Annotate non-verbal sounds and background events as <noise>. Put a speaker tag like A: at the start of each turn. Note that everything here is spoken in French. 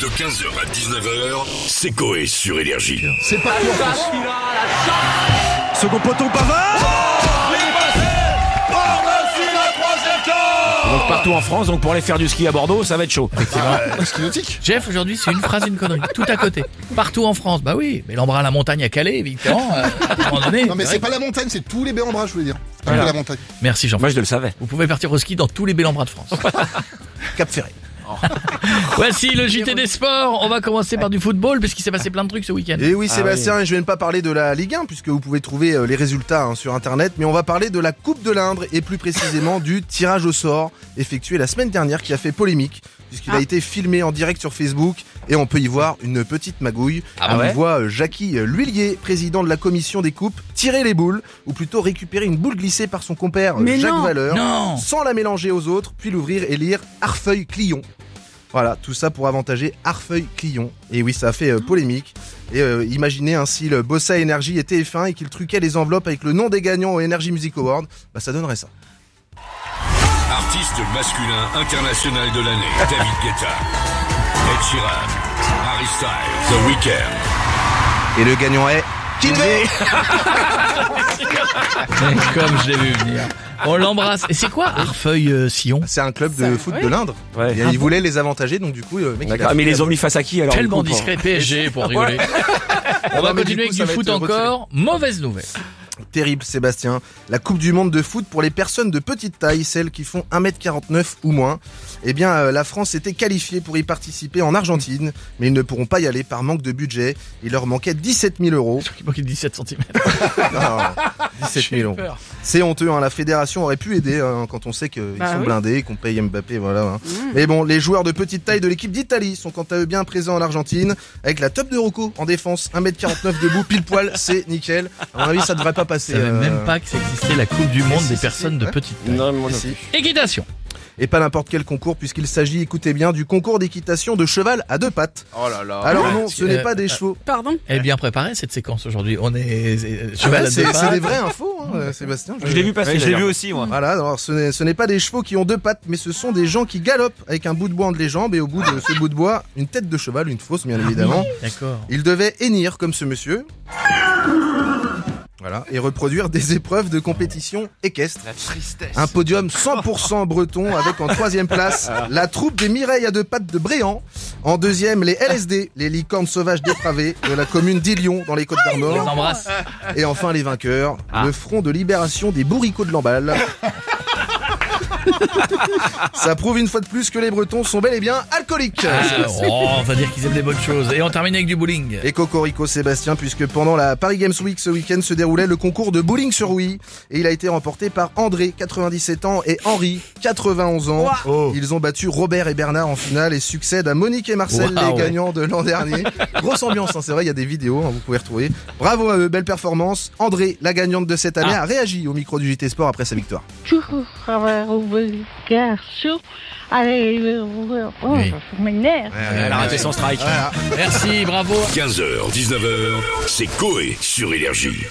A: De 15h à 19h, c'est Coé sur Énergie.
B: C'est parti en France. Second poteau Pavard
C: Donc partout en France, donc pour aller faire du ski à Bordeaux, ça va être chaud.
B: Ski nautique
D: Jeff, aujourd'hui, c'est une phrase, une connerie. Tout à côté. Partout en France. Bah oui, mais l'embrun à la montagne à Calais, évidemment. euh, à un moment donné.
B: Non mais
D: c'est
B: pas la montagne, c'est tous les bras, je voulais dire. C'est
C: Voilà.
B: la montagne.
D: Merci jean
C: Moi je le savais.
D: Vous pouvez partir au ski dans tous les bel embras de France. <laughs>
B: Cap Ferré. <laughs>
D: Voici le JT des sports. On va commencer par du football, parce qu'il s'est passé plein de trucs ce week-end.
E: Et oui
C: Ah
E: Sébastien, et je vais ne pas parler de la Ligue 1 puisque vous pouvez trouver euh, les résultats hein, sur internet, mais on va parler de la Coupe de l'Indre et plus précisément du tirage au sort effectué la semaine dernière qui a fait polémique puisqu'il a été filmé en direct sur Facebook et on peut y voir une petite magouille.
C: Ah
E: on
C: ouais
E: y voit euh, Jackie euh, L'Huillier, président de la commission des coupes, tirer les boules ou plutôt récupérer une boule glissée par son compère
F: Mais
E: Jacques
F: non
E: Valeur
D: Non
E: sans la mélanger aux autres, puis l'ouvrir et lire Arfeuille Clion. Voilà, tout ça pour avantager Arfeuille Clion. Et oui, ça a fait euh, polémique. Et euh, imaginez ainsi le Bossa Energy et TF1 et qu'il truquait les enveloppes avec le nom des gagnants au Energy Music Award, bah ça donnerait ça.
A: Artiste masculin international de l'année, David Guetta. Ed Sheeran. Harry Styles. The Weeknd.
E: Et le gagnant est Kinvey <laughs>
D: Comme je l'ai vu venir. On l'embrasse. Et c'est quoi Arfeuille euh, Sillon
E: C'est un club de foot de l'Indre.
C: Ouais.
E: Et il voulait les avantager, donc du coup, le mec. il a
C: D'accord, mais ils
E: fait
C: les
E: la
C: ont mis face à qui alors du
D: Tellement
C: coup,
D: discret <laughs> PSG pour rigoler. On va
E: Non, mais du
D: continuer
E: coup,
D: avec
E: ça
D: du
E: va
D: foot
E: être retiré.
D: encore. Mauvaise nouvelle.
E: Terrible Sébastien. La Coupe du Monde de foot pour les personnes de petite taille, celles qui font 1m49 ou moins. Eh bien, euh, la France était qualifiée pour y participer en Argentine, mais ils ne pourront pas y aller par manque de budget. Il leur manquait 17 000 euros. <laughs>
D: Il manquait 17 cm. <laughs>
E: Non, 17 000 euros. C'est honteux, hein. la fédération aurait pu aider hein, quand on sait qu'ils
F: Bah
E: sont
F: oui.
E: blindés, qu'on paye Mbappé, voilà. hein. Mais bon, les joueurs de petite taille de l'équipe d'Italie sont quant à eux bien présents en Argentine, avec la top de Rocco en défense, 1m49 debout, pile poil, c'est nickel. À mon avis, ça devrait pas
D: Je
E: passer.
D: savais
E: euh,
D: même pas que ça existait la Coupe du Monde des personnes de petite taille.
C: Non, moi non.
D: Équitation.
E: Et pas n'importe quel concours, puisqu'il s'agit, écoutez bien, du concours d'équitation de cheval à deux pattes.
B: Oh là là.
E: Alors non, ce n'est
D: Euh,
E: pas des
D: euh,
E: chevaux.
F: Pardon
D: Elle est bien préparée cette séquence aujourd'hui. On est euh,
E: Ah
D: cheval à
E: c'est
D: deux
E: c'est
D: pattes.
E: des vraies infos, hein, euh, Sébastien.
C: Je l'ai vu passer.
G: je l'ai vu aussi, moi.
E: Voilà, alors ce n'est ce n'est pas des chevaux qui ont deux pattes, mais ce sont des gens qui galopent avec un bout de bois entre les jambes et au bout de ce bout de bois, une tête de cheval, une fausse bien évidemment.
D: D'accord.
E: Ils devaient hennir comme ce monsieur. Voilà, et reproduire des épreuves de compétition équestre.
G: La tristesse.
E: Un podium 100% breton avec en troisième place la troupe des Mireilles à deux pattes de Bréant. En deuxième, les LSD, les licornes sauvages dépravées de la commune d'Ilion dans les Côtes
D: On les
E: d'Armor.
D: embrasse.
E: Et enfin les vainqueurs, le front de libération des bourricots de l'emballe. <laughs> Ça prouve une fois de plus que les Bretons sont bel et bien alcooliques.
D: Ah, oh, on va dire qu'ils aiment des bonnes choses. Et on termine avec du bowling.
E: Et Cocorico Sébastien, puisque pendant la Paris Games Week ce week-end se déroulait le concours de bowling sur Wii. Et il a été remporté par André, 97 ans, et Henri, 91 ans. Ils ont battu Robert et Bernard en finale et succèdent à Monique et Marcel,
D: Wow.
E: les gagnants de l'an dernier. <laughs> Grosse ambiance, hein, c'est vrai, il y a des vidéos, hein, vous pouvez retrouver. Bravo à eux, belle performance. André, la gagnante de cette année,
D: Ah.
E: a réagi au micro du JT Sport après sa victoire.
H: Toujours avoir ouvert garçon. Allez, euh, oh,
D: Oui.
H: je m'énerve.
C: Elle a raté son strike.
D: Merci, bravo.
A: 15h, 19h, c'est Coé sur Énergie.